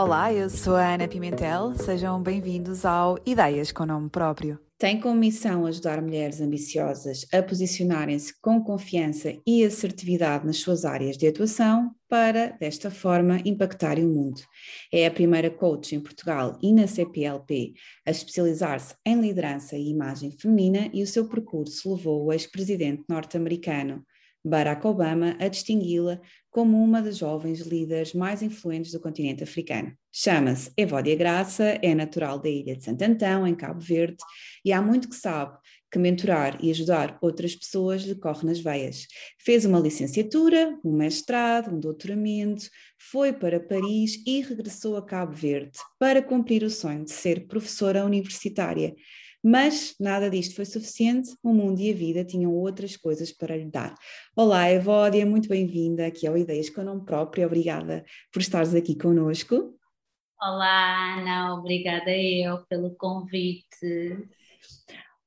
Olá, eu sou a Ana Pimentel, sejam bem-vindos ao Ideias com Nome Próprio. Tem como missão ajudar mulheres ambiciosas a posicionarem-se com confiança e assertividade nas suas áreas de atuação para, desta forma, impactarem o mundo. É a primeira coach em Portugal e na CPLP a especializar-se em liderança e imagem feminina e o seu percurso levou o ex-presidente norte-americano Barack Obama a distingui-la como uma das jovens líderes mais influentes do continente africano. Chama-se Evódia Graça, é natural da ilha de Santo Antão, em Cabo Verde, e há muito que sabe que mentorar e ajudar outras pessoas lhe corre nas veias. Fez uma licenciatura, um mestrado, um doutoramento, foi para Paris e regressou a Cabo Verde para cumprir o sonho de ser professora universitária. Mas nada disto foi suficiente, o mundo e a vida tinham outras coisas para lhe dar. Olá, Evódia, muito bem-vinda aqui ao Ideias com o Nome Próprio, obrigada por estares aqui conosco. Olá, Ana, obrigada eu pelo convite.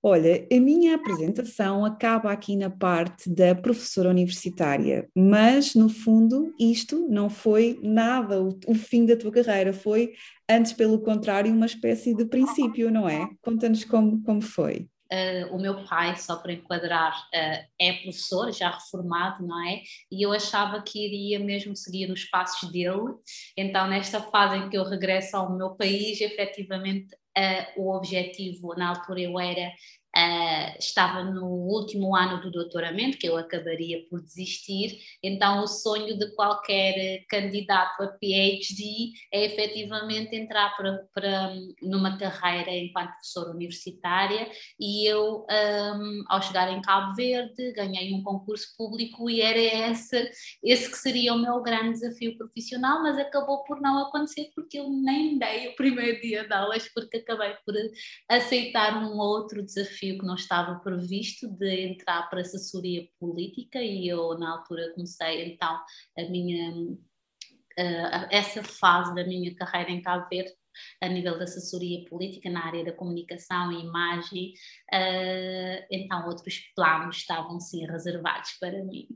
Olha, a minha apresentação acaba aqui na parte da professora universitária, mas no fundo isto não foi nada o, o fim da tua carreira, foi antes, pelo contrário, uma espécie de princípio, não é? Conta-nos como, como foi. Uh, o meu pai, só para enquadrar, uh, é professor, já reformado, não é? E eu achava que iria mesmo seguir os passos dele. Então, nesta fase em que eu regresso ao meu país, efetivamente uh, o objetivo, na altura eu era Uh, estava no último ano do doutoramento, que eu acabaria por desistir, então o sonho de qualquer candidato a PhD é efetivamente entrar para, numa carreira enquanto professora universitária. E eu, um, ao chegar em Cabo Verde, ganhei um concurso público e era esse, esse que seria o meu grande desafio profissional, mas acabou por não acontecer porque eu nem dei o primeiro dia de aulas, porque acabei por aceitar um outro desafio desafio que não estava previsto de entrar para assessoria política e eu na altura comecei então a minha uh, essa fase da minha carreira em Cabo Verde a nível da assessoria política na área da comunicação e imagem, uh, então outros planos estavam sim reservados para mim.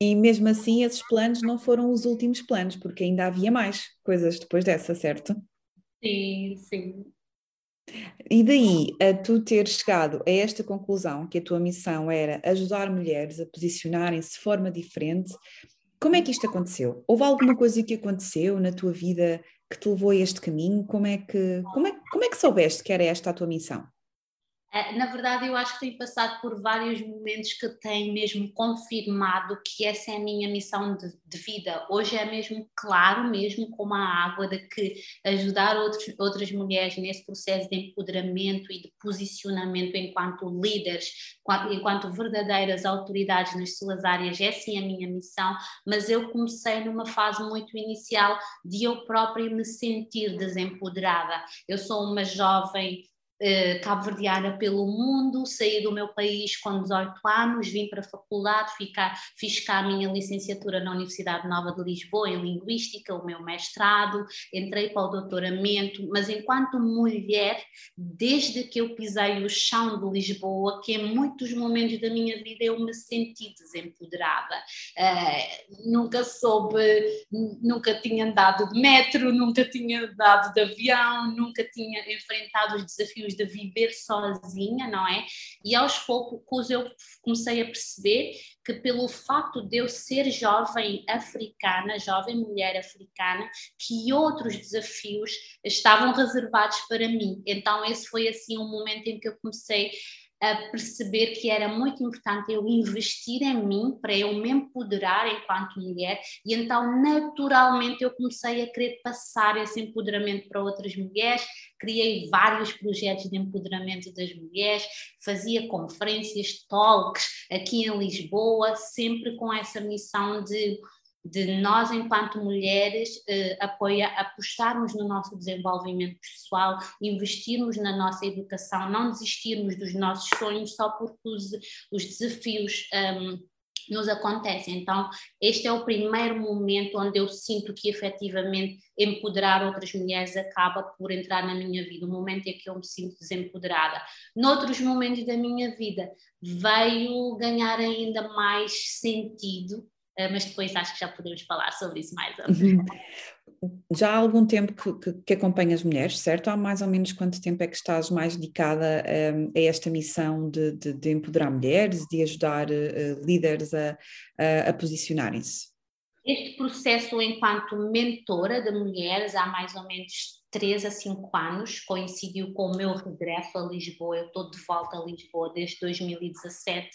E mesmo assim, esses planos não foram os últimos planos, porque ainda havia mais coisas depois dessa, certo? Sim, sim. E daí a tu ter chegado a esta conclusão, que a tua missão era ajudar mulheres a posicionarem-se de forma diferente, como é que isto aconteceu? Houve alguma coisa que aconteceu na tua vida que te levou a este caminho? Como é que, como é, como é que soubeste que era esta a tua missão? Eh, na verdade, eu acho que tenho passado por vários momentos que têm mesmo confirmado que essa é a minha missão de, de, vida. Hoje é mesmo claro, mesmo como a água, de que ajudar outros, outras mulheres nesse processo de empoderamento e de posicionamento enquanto líderes, enquanto verdadeiras autoridades nas suas áreas, é sim a minha missão. Mas eu comecei numa fase muito inicial de eu própria me sentir desempoderada. Eu sou uma jovem eh, cabo-verdiana pelo mundo, saí do meu país com 18 anos, vim para a faculdade, ficar, fiz cá a minha licenciatura na Universidade Nova de Lisboa em Linguística, o meu mestrado, entrei para o doutoramento, mas enquanto mulher, desde que eu pisei o chão de Lisboa, que em muitos momentos da minha vida eu me senti desempoderada. Uh, nunca soube, nunca tinha andado de metro, nunca tinha andado de avião, nunca tinha enfrentado os desafios desafios de viver sozinha, não é? E aos poucos eu comecei a perceber que pelo facto de eu ser jovem africana, jovem mulher africana, que outros desafios estavam reservados para mim. Então esse foi assim um momento em que eu comecei a perceber que era muito importante eu investir em mim para eu me empoderar enquanto mulher. E então naturalmente eu comecei a querer passar esse empoderamento para outras mulheres, criei vários projetos de empoderamento das mulheres, fazia conferências, talks aqui em Lisboa, sempre com essa missão de de nós, enquanto mulheres, eh, apoia, apostarmos no nosso desenvolvimento pessoal, investirmos na nossa educação, não desistirmos dos nossos sonhos só porque os, os desafios um, nos acontecem. Então, este é o primeiro momento onde eu sinto que efetivamente empoderar outras mulheres acaba por entrar na minha vida, o momento em que eu me sinto desempoderada. Noutros momentos da minha vida, veio ganhar ainda mais sentido mas depois acho que já podemos falar sobre isso mais. Já há algum tempo que, que, que acompanhas mulheres, certo? Há mais ou menos quanto tempo é que estás mais dedicada um, a esta missão de, de, de, empoderar mulheres, de ajudar uh, líderes a, a, a posicionarem-se? Este processo enquanto mentora de mulheres há mais ou menos 3 a 5 anos, coincidiu com o meu regresso a Lisboa. Eu estou de volta a Lisboa desde 2017,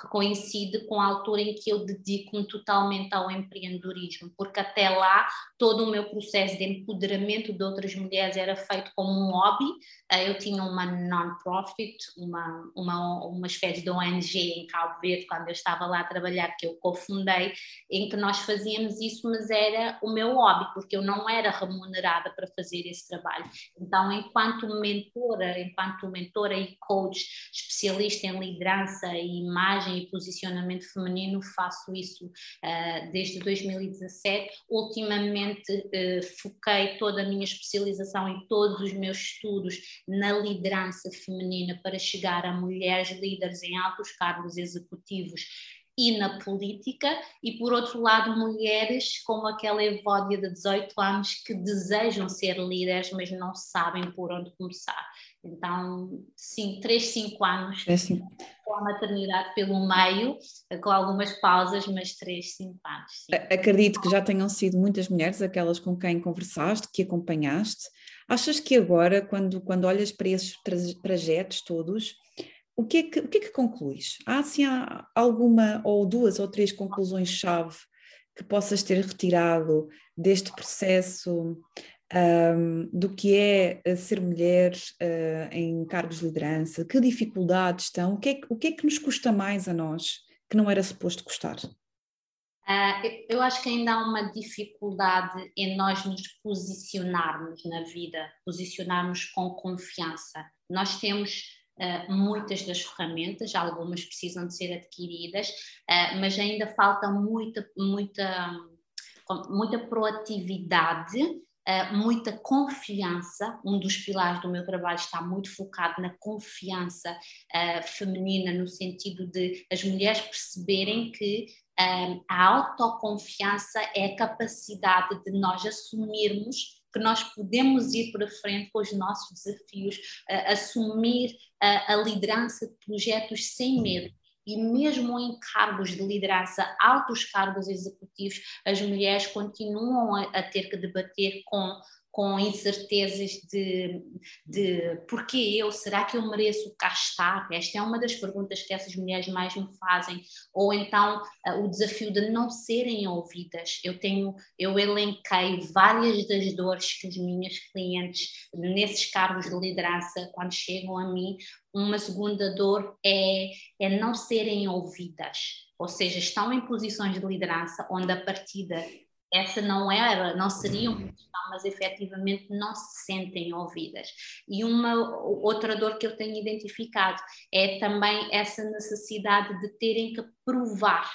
que coincide com a altura em que eu dedico-me totalmente ao empreendedorismo, porque até lá todo o meu processo de empoderamento de outras mulheres era feito como um hobby. Eh, eu tinha uma non-profit, uma, uma, uma espécie de ONG em Cabo Verde, quando eu estava lá a trabalhar, que eu cofundei, em que nós fazíamos isso, mas era o meu hobby, porque eu não era remunerada para fazer esse esse trabalho. Então, enquanto mentora, enquanto mentora e coach, especialista em liderança imagem e posicionamento feminino, faço isso uh, desde 2017. Ultimamente uh, foquei toda a minha especialização e todos os meus estudos na liderança feminina para chegar a mulheres líderes em altos cargos executivos e na política, e por outro lado, mulheres como aquela Evódia de 18 anos que desejam ser líderes, mas não sabem por onde começar. Então, sim, 3, 5 anos é assim. com a maternidade pelo meio, com algumas pausas, mas 3, 5 anos. Sim. Acredito que já tenham sido muitas mulheres, aquelas com quem conversaste, que acompanhaste. Achas que agora, quando, quando olhas para esses trajetos todos, o que é que, o que, é que concluís? Há assim há alguma ou duas ou três conclusões-chave que possas ter retirado deste processo um, do que é eh, ser mulher uh, em cargos de liderança? Que dificuldades estão? O que, é que, o que é que nos custa mais a nós que não era suposto custar? Uh, eu acho que ainda há uma dificuldade em nós nos posicionarmos na vida, posicionarmos com confiança. Nós temos uh, muitas das ferramentas, algumas precisam de ser adquiridas, uh, mas ainda falta muita, muita, muita proatividade. Uh, muita confiança, um dos pilares do meu trabalho está muito focado na confiança feminina, no sentido de as mulheres perceberem que a autoconfiança é a capacidade de nós assumirmos que nós podemos ir para frente com os nossos desafios, assumir uh, a liderança de projetos sem medo. E mesmo em cargos de liderança, altos cargos executivos, as mulheres continuam a, a ter que debater com com incertezas de, de porquê eu, será que eu mereço cá estar? Esta é uma das perguntas que essas mulheres mais me fazem, ou então uh, o desafio de não serem ouvidas. Eu tenho, eu elenquei várias das dores que as minhas clientes nesses cargos de liderança, quando chegam a mim, uma segunda dor é, é não serem ouvidas, ou seja, estão em posições de liderança onde a partida essa não era, não seria uma questão, mas efetivamente não se sentem ouvidas. E uma outra dor que eu tenho identificado é também essa necessidade de terem que provar,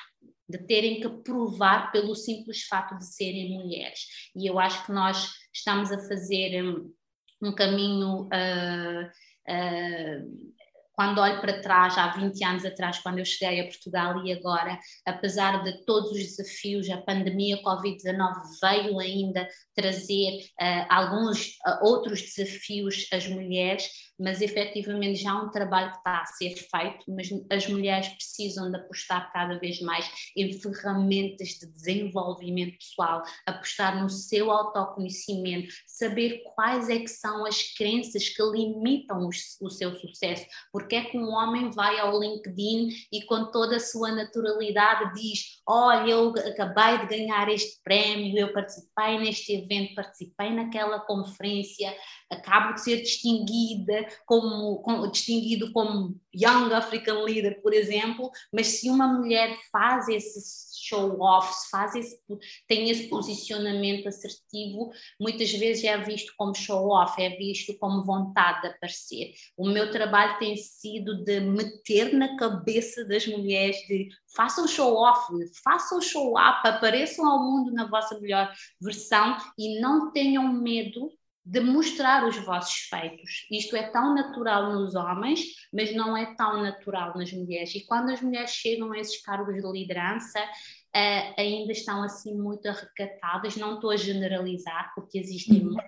de terem que provar pelo simples fato de serem mulheres. E eu acho que nós estamos a fazer um, um caminho uh, uh, quando olho para trás, há 20 anos atrás, quando eu cheguei a Portugal e agora, apesar de todos os desafios, a pandemia Covid-19 veio ainda trazer uh, alguns uh, outros desafios às mulheres, mas efetivamente já há um trabalho que está a ser feito, mas as mulheres precisam de apostar cada vez mais em ferramentas de desenvolvimento pessoal, apostar no seu autoconhecimento, saber quais é que são as crenças que limitam o, seu sucesso, porque é que um homem vai ao LinkedIn e com toda a sua naturalidade diz, olha, eu acabei de ganhar este prémio, eu participei neste evento, participei naquela conferência, acabo de ser distinguida como, como, distinguido como Young African Leader, por exemplo, mas se uma mulher faz esse show off, faz esse, tem esse posicionamento assertivo, muitas vezes é visto como show off, é visto como vontade de aparecer. O meu trabalho tem sido de meter na cabeça das mulheres de façam show off, façam show up, apareçam ao mundo na vossa melhor versão e não tenham medo de mostrar os vossos feitos. Isto é tão natural nos homens, mas não é tão natural nas mulheres. E quando as mulheres chegam a esses cargos de liderança, uh, ainda estão assim muito arrecatadas. Não estou a generalizar, porque existem uhum. muitos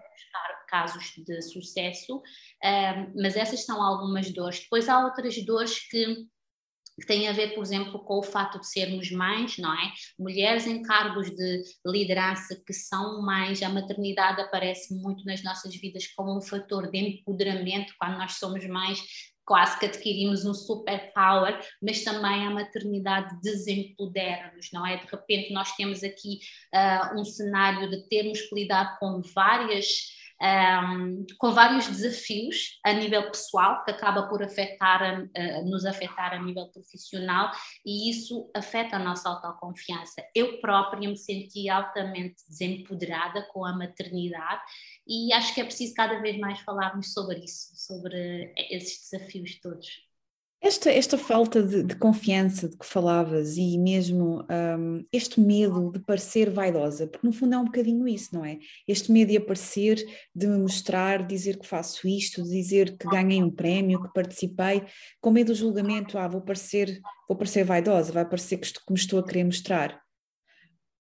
casos de sucesso, uh, mas essas são algumas dores. Depois há outras dores que que tem a ver, por exemplo, com o fato de sermos mães, não é? Mulheres em cargos de liderança que são mães, a maternidade aparece muito nas nossas vidas como um fator de empoderamento, quando nós somos mães, quase que adquirimos um superpower, mas também a maternidade desempodera-nos, não é? De repente nós temos aqui uh, um cenário de termos que lidar com várias um, com vários desafios a nível pessoal, que acaba por afetar, uh, nos afetar a nível profissional, e isso afeta a nossa autoconfiança. Eu própria me senti altamente desempoderada com a maternidade, e acho que é preciso cada vez mais falarmos sobre isso, sobre esses desafios todos. Esta, esta falta de, de, confiança de que falavas e mesmo um, este medo de parecer vaidosa, porque no fundo é um bocadinho isso, não é? Este medo de aparecer, de me mostrar, dizer que faço isto, dizer que ganhei um prémio, que participei, com medo do julgamento, ah, vou parecer, vou parecer vaidosa, vai parecer que, que me estou a querer mostrar.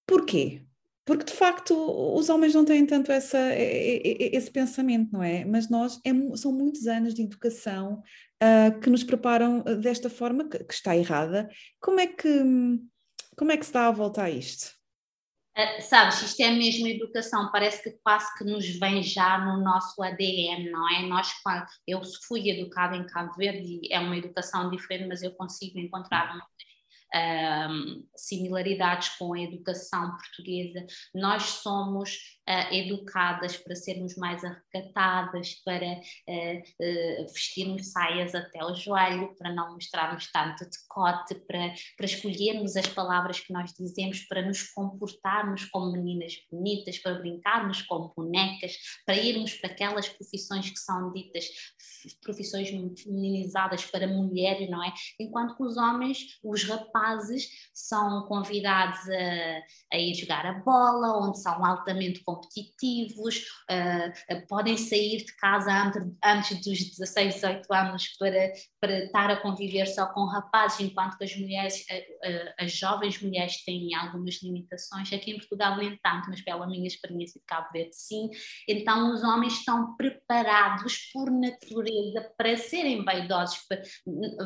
Porquê? Porque de facto os homens não têm tanto essa, esse pensamento, não é? Mas nós, é, são muitos anos de educação uh, que nos preparam ah, desta forma, que, que, está errada. Como é que, como é que se dá a volta a isto? Uh, sabes, isto é mesmo educação, parece que quase que nos vem já no nosso ADN, não é? Nós, eu fui educada em Cabo Verde, é uma educação diferente, mas eu consigo encontrar uma um, similaridades com a educação portuguesa. Nós somos uh, educadas para sermos mais arrecatadas, para uh, uh, vestirmos saias até o joelho, para não mostrarmos tanto decote, para, para escolhermos as palavras que nós dizemos, para nos comportarmos como meninas bonitas, para brincarmos como bonecas, para irmos para aquelas profissões que são ditas profissões feminizadas para mulheres, não é? Enquanto que os homens, os rapazes, são convidados a, a ir jogar a bola, onde são altamente competitivos, uh, podem sair de casa antes, antes dos 16, 18 anos para, para estar a conviver só com rapazes, enquanto que as mulheres, uh, as jovens mulheres têm algumas limitações. Aqui em Portugal nem tanto, mas pela minha experiência de Cabo Verde, sim. Então os homens estão preparados por natureza para serem vaidosos,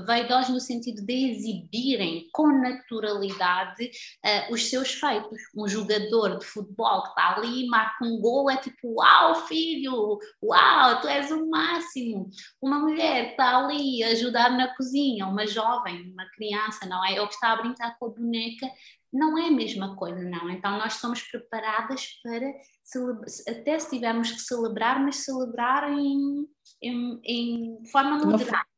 vaidosos no sentido de exibirem com naturalidade uh, os seus feitos. Um jogador de futebol que está ali, marca um gol, é tipo, uau, filho, uau, tu és o máximo. Uma mulher que está ali a ajudar na cozinha, uma jovem, uma criança, não é? Ou que está a brincar com a boneca, não é a mesma coisa, não. Então nós somos preparadas para até se tivermos que celebrar, mas celebrar em, em, em forma moderada.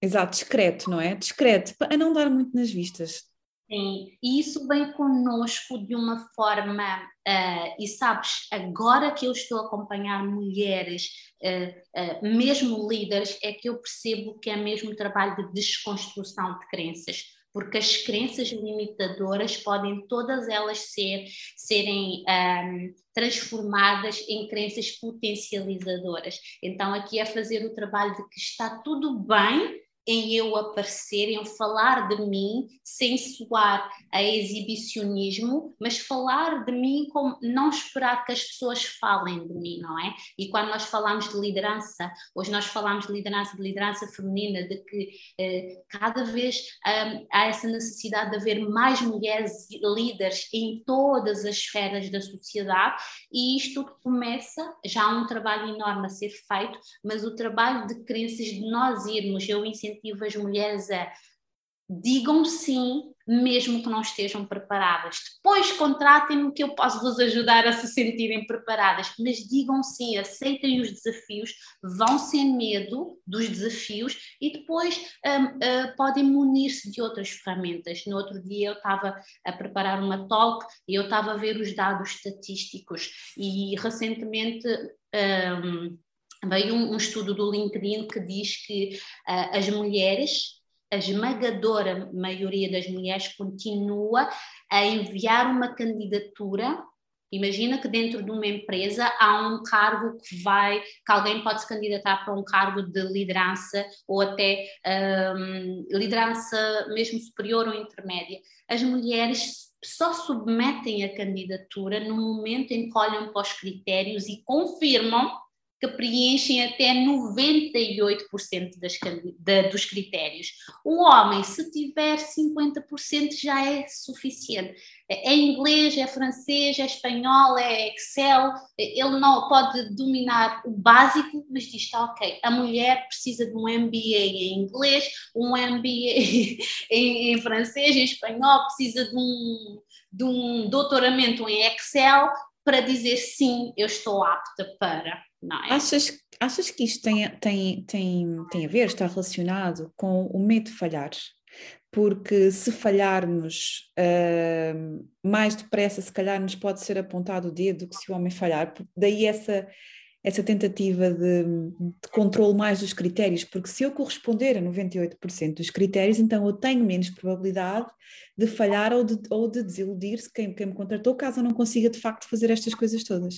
Exato, discreto, não é? Discreto, a não dar muito nas vistas. Sim, e isso vem connosco de uma forma, uh, e sabes, agora que eu estou a acompanhar mulheres, uh, uh, mesmo líderes, é que eu percebo que é mesmo trabalho de desconstrução de crenças porque as crenças limitadoras podem todas elas ser, serem um, transformadas em crenças potencializadoras. Então, aqui é fazer o trabalho de que está tudo bem em eu aparecer, em falar de mim, sem soar a exibicionismo, mas falar de mim como não esperar que as pessoas falem de mim, não é? E quando nós falamos de liderança, hoje nós falamos de liderança, de liderança feminina, de que eh, cada vez um, há essa necessidade de haver mais mulheres líderes em todas as esferas da sociedade, e isto começa, já há um trabalho enorme a ser feito, mas o trabalho de crenças de nós irmos, eu incentivo incentivo as mulheres a digam sim, mesmo que não estejam preparadas. Depois contratem-me que eu posso vos ajudar a se sentirem preparadas, mas digam sim, aceitem os desafios, vão sem medo dos desafios e depois um, uh, podem munir-se de outras ferramentas. No outro dia eu estava a preparar uma talk e eu estava a ver os dados estatísticos e recentemente um, veio um, um, estudo do LinkedIn que diz que uh, as mulheres, a esmagadora maioria das mulheres continua a enviar uma candidatura Imagina que dentro de uma empresa há um cargo que vai, que alguém pode se candidatar para um cargo de liderança ou até um, liderança mesmo superior ou intermédia. As mulheres só submetem a candidatura no momento em que olham para os critérios e confirmam que preenchem até 98% das, da, dos critérios. O homem, se tiver 50%, já é suficiente. É, é inglês, é francês, é espanhol, é Excel, ele não pode dominar o básico, mas diz: está ok, a mulher precisa de um MBA em inglês, um MBA em, em francês, em espanhol, precisa de um, de um doutoramento em Excel para dizer sim, eu estou apta para. Não é? achas, achas que isto tem, tem, tem, tem a ver, está relacionado com o medo de falhar? Porque se falharmos uh, mais depressa, se calhar nos pode ser apontado o dedo do que se o homem falhar. Daí essa, essa tentativa de, de controle mais dos critérios, porque se eu corresponder a 98% dos critérios, então eu tenho menos probabilidade de falhar ou de, ou de desiludir-se quem, quem me contratou, caso eu não consiga de facto fazer estas coisas todas.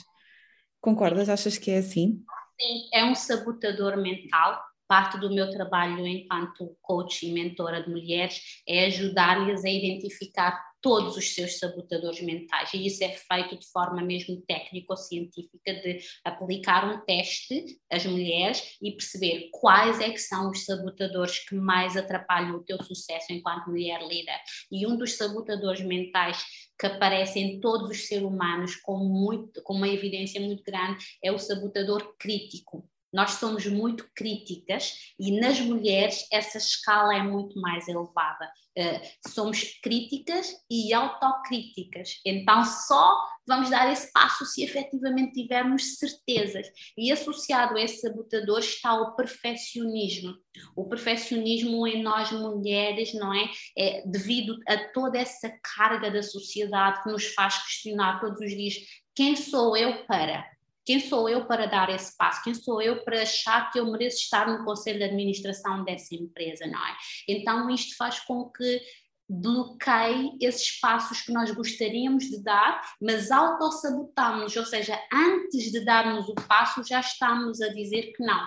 Concordas? Achas que é assim? Sim, é um sabotador mental. Parte do meu trabalho enquanto coach e mentora de mulheres é ajudar-lhes a identificar todos os seus sabotadores mentais. E isso é feito de forma mesmo técnico-científica, de aplicar um teste às mulheres e perceber quais é que são os sabotadores que mais atrapalham o teu sucesso enquanto mulher líder. E um dos sabotadores mentais que aparecem em todos os seres humanos com, muito, com uma evidência muito grande é o sabotador crítico. Nós somos muito críticas e nas mulheres essa escala é muito mais elevada. Uh, somos críticas e autocríticas. Então só vamos dar esse passo se efetivamente tivermos certezas. E associado a esse sabotador está o perfeccionismo. O perfeccionismo em nós mulheres, não é? É devido a toda essa carga da sociedade que nos faz questionar todos os dias quem sou eu para? Quem sou eu para dar esse passo? Quem sou eu para achar que eu mereço estar no conselho de administração dessa empresa, não é? Então isto faz com que bloqueie esses passos que nós gostaríamos de dar, mas autossabotamos, ou seja, antes de darmos o passo já estamos a dizer que não.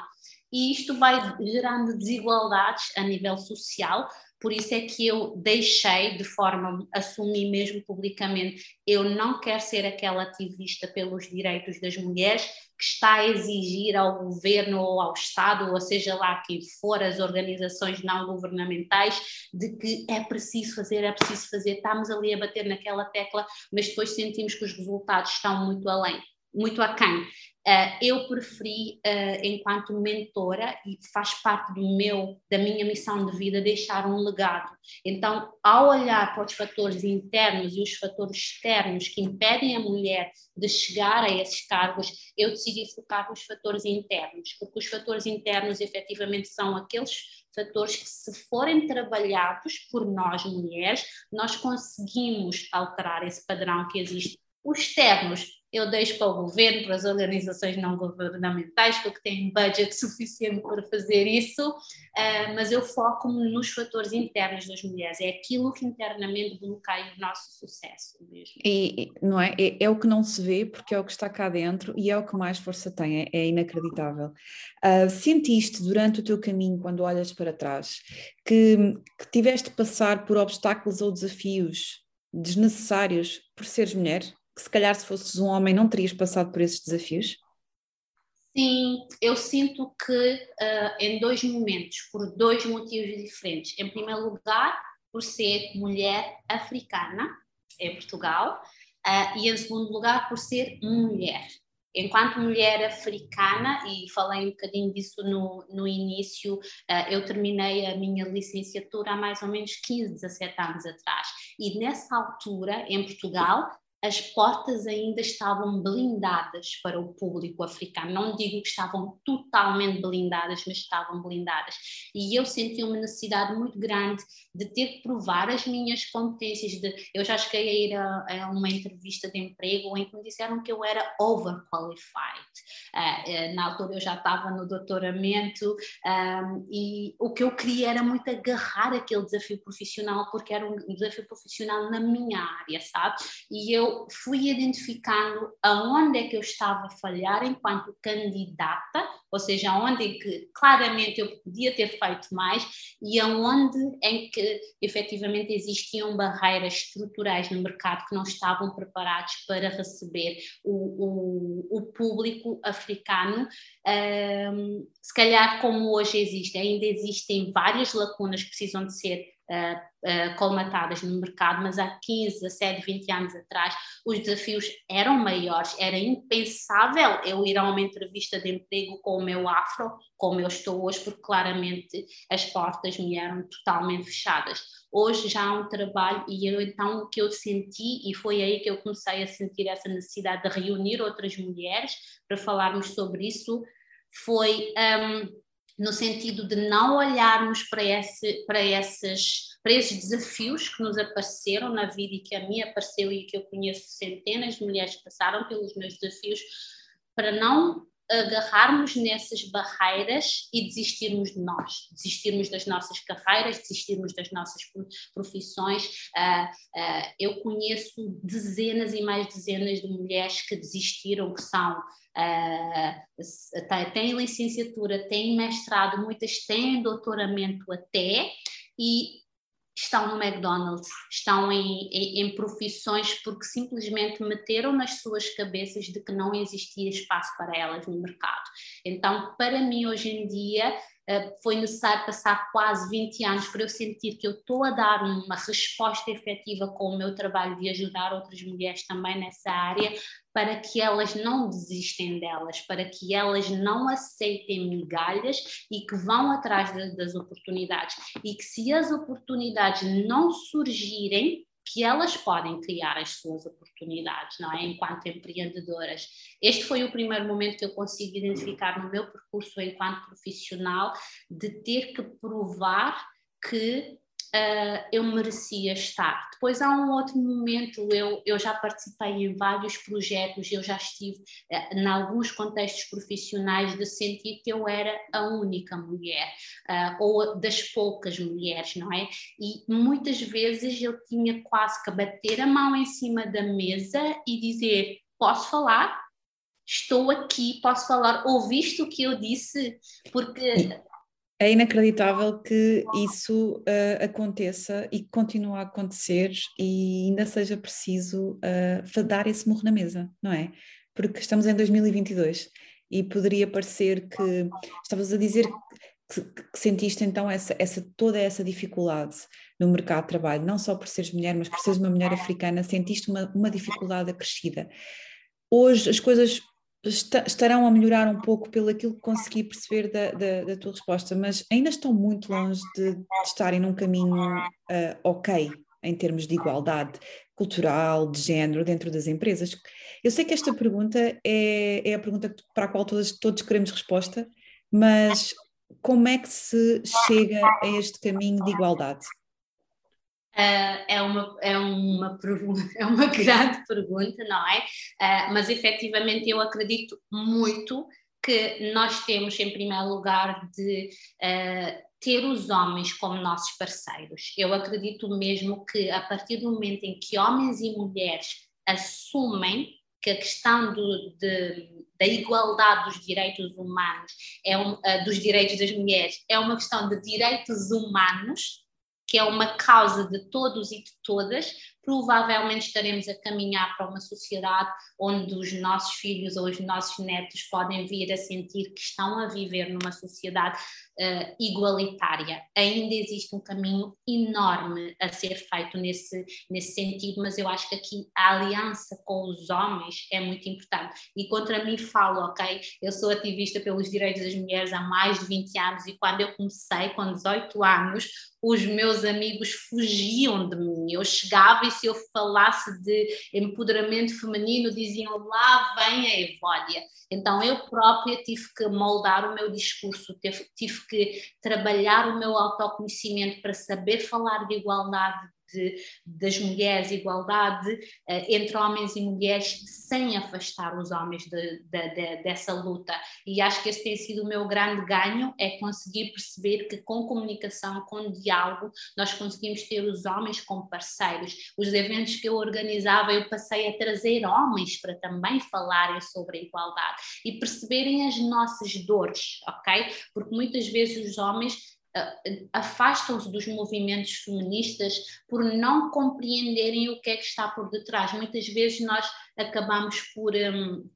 E isto vai gerando desigualdades a nível social, por isso é que eu deixei de forma, assumi mesmo publicamente, eu não quero ser aquela ativista pelos direitos das mulheres que está a exigir ao governo ou ao Estado, ou seja lá quem for, as organizações não governamentais, de que é preciso fazer, é preciso fazer, estamos ali a bater naquela tecla, mas depois sentimos que os resultados estão muito além muito aquém. Uh, eu preferi, uh, enquanto mentora, e faz parte do meu, da minha missão de vida, deixar um legado. Então, ao olhar para os fatores internos e os fatores externos que impedem a mulher de chegar a esses cargos, eu decidi focar nos fatores internos, porque os fatores internos efetivamente são aqueles fatores que, se forem trabalhados por nós mulheres, nós conseguimos alterar esse padrão que existe. Os externos eu deixo para o governo, para as organizações não governamentais, porque têm budget suficiente para fazer isso, uh, mas eu foco nos fatores internos das mulheres, é aquilo que internamente bloqueia o nosso sucesso mesmo. E, não é? é? é? o que não se vê, porque é o que está cá dentro e é o que mais força tem, é, é inacreditável. Uh, sentiste durante o teu caminho, quando olhas para trás, que, que tiveste de passar por obstáculos ou desafios desnecessários por seres mulher? Que se calhar se fosses um homem não terias passado por esses desafios? Sim, eu sinto que uh, em dois momentos, por dois motivos diferentes. Em primeiro lugar, por ser mulher africana em Portugal, uh, e em segundo lugar, por ser mulher. Enquanto mulher africana, e falei um bocadinho disso no, no início, uh, eu terminei a minha licenciatura há mais ou menos 15, 17 anos atrás. E nessa altura, em Portugal, as portas ainda estavam blindadas para o público africano. Não digo que estavam totalmente blindadas, mas estavam blindadas. E eu senti uma necessidade muito grande de ter que provar as minhas competências. De, eu já cheguei a ir a, a uma entrevista de emprego em que me disseram que eu era overqualified. Uh, uh, na altura eu já estava no doutoramento um, e o que eu queria era muito agarrar aquele desafio profissional, porque era um desafio profissional na minha área, sabe? E eu eu fui identificando aonde é que eu estava a falhar enquanto candidata, ou seja, aonde é que claramente eu podia ter feito mais e aonde em que efetivamente existiam barreiras estruturais no mercado que não estavam preparados para receber o, o, o público africano. Um, se calhar como hoje existe, ainda existem várias lacunas que precisam de ser uh, colmatadas no mercado, mas há 15, 17, 20 anos atrás os desafios eram maiores, era impensável eu ir a uma entrevista de emprego com o meu afro, como eu estou hoje, porque claramente as portas me eram totalmente fechadas. Hoje já há um trabalho e eu então o que eu senti, e foi aí que eu comecei a sentir essa necessidade de reunir outras mulheres para falarmos sobre isso, foi um, no sentido de não olharmos para, esse, para, esses, para esses desafios que nos apareceram na vida e que a mim apareceu e que eu conheço centenas de mulheres que passaram pelos meus desafios, para não agarrarmos nessas barreiras e desistirmos de nós, desistirmos das nossas carreiras, desistirmos das nossas profissões. Uh, uh, eu conheço dezenas e mais dezenas de mulheres que desistiram, que são uh, têm licenciatura, têm mestrado, muitas têm doutoramento até, e estão no McDonald's, estão em, em, em, profissões porque simplesmente meteram nas suas cabeças de que não existia espaço para elas no mercado. Então, para mim, hoje em dia, foi necessário passar quase 20 anos para eu sentir que eu estou a dar uma resposta efetiva com o meu trabalho de ajudar outras mulheres também nessa área, para que elas não desistem delas, para que elas não aceitem migalhas e que vão atrás das oportunidades. E que se as oportunidades não surgirem, que elas podem criar as suas oportunidades, não é? Enquanto empreendedoras. Este foi o primeiro momento que eu consigo identificar no meu percurso enquanto profissional de ter que provar que uh, eu merecia estar. Depois há um outro momento, eu, eu já participei em vários projetos, eu já estive uh, em alguns contextos profissionais de sentir que eu era a única mulher, uh, ou das poucas mulheres, não é? E muitas vezes eu tinha quase que bater a mão em cima da mesa e dizer: posso falar? Estou aqui, posso falar, ouviste o que eu disse? Porque é inacreditável que isso uh, aconteça e continue a acontecer e ainda seja preciso uh, dar esse morro na mesa, não é? Porque estamos em 2022 e poderia parecer que estavas a dizer que, que, sentiste então essa, essa, toda essa dificuldade no mercado de trabalho, não só por seres mulher, mas por seres uma mulher africana, sentiste uma, uma dificuldade acrescida. Hoje as coisas estarão a melhorar um pouco pelo aquilo que consegui perceber da, da, da, tua resposta, mas ainda estão muito longe de, de estarem num caminho uh, ok em termos de igualdade cultural, de género dentro das empresas. Eu sei que esta pergunta é, é a pergunta para a qual todos, todos queremos resposta, mas como é que se chega a este caminho de igualdade? Uh, é, uma, é, uma, é uma grande pergunta, não é? Uh, mas efetivamente eu acredito muito que nós temos, em primeiro lugar, de uh, ter os homens como nossos parceiros. Eu acredito mesmo que a partir do momento em que homens e mulheres assumem que a questão do, de, da igualdade dos direitos humanos, é um, dos direitos das mulheres, é uma questão de direitos humanos, que é uma causa de todos e de todas, provavelmente estaremos a caminhar para uma sociedade onde os nossos filhos ou os nossos netos podem vir a sentir que estão a viver numa sociedade uh, igualitária. Ainda existe um caminho enorme a ser feito nesse, nesse sentido, mas eu acho que aqui a aliança com os homens é muito importante. E contra mim falo, ok? Eu sou ativista pelos direitos das mulheres há mais de 20 anos e quando eu comecei, com 18 anos, os meus amigos fugiam de mim. Eu chegava e se eu falasse de empoderamento feminino, diziam lá vem a Evódia. Então eu própria tive que moldar o meu discurso, tive, tive que trabalhar o meu autoconhecimento para saber falar de igualdade de, das mulheres, igualdade uh, entre homens e mulheres, sem afastar os homens de, de, de, dessa luta. E acho que esse tem sido o meu grande ganho, é conseguir perceber que com comunicação, com diálogo, nós conseguimos ter os homens como parceiros. Os eventos que eu organizava, eu passei a trazer homens para também falarem sobre a igualdade e perceberem as nossas dores, ok? Porque muitas vezes os homens afastam-se dos movimentos feministas por não compreenderem o que é que está por detrás. Muitas vezes nós acabamos por. Um,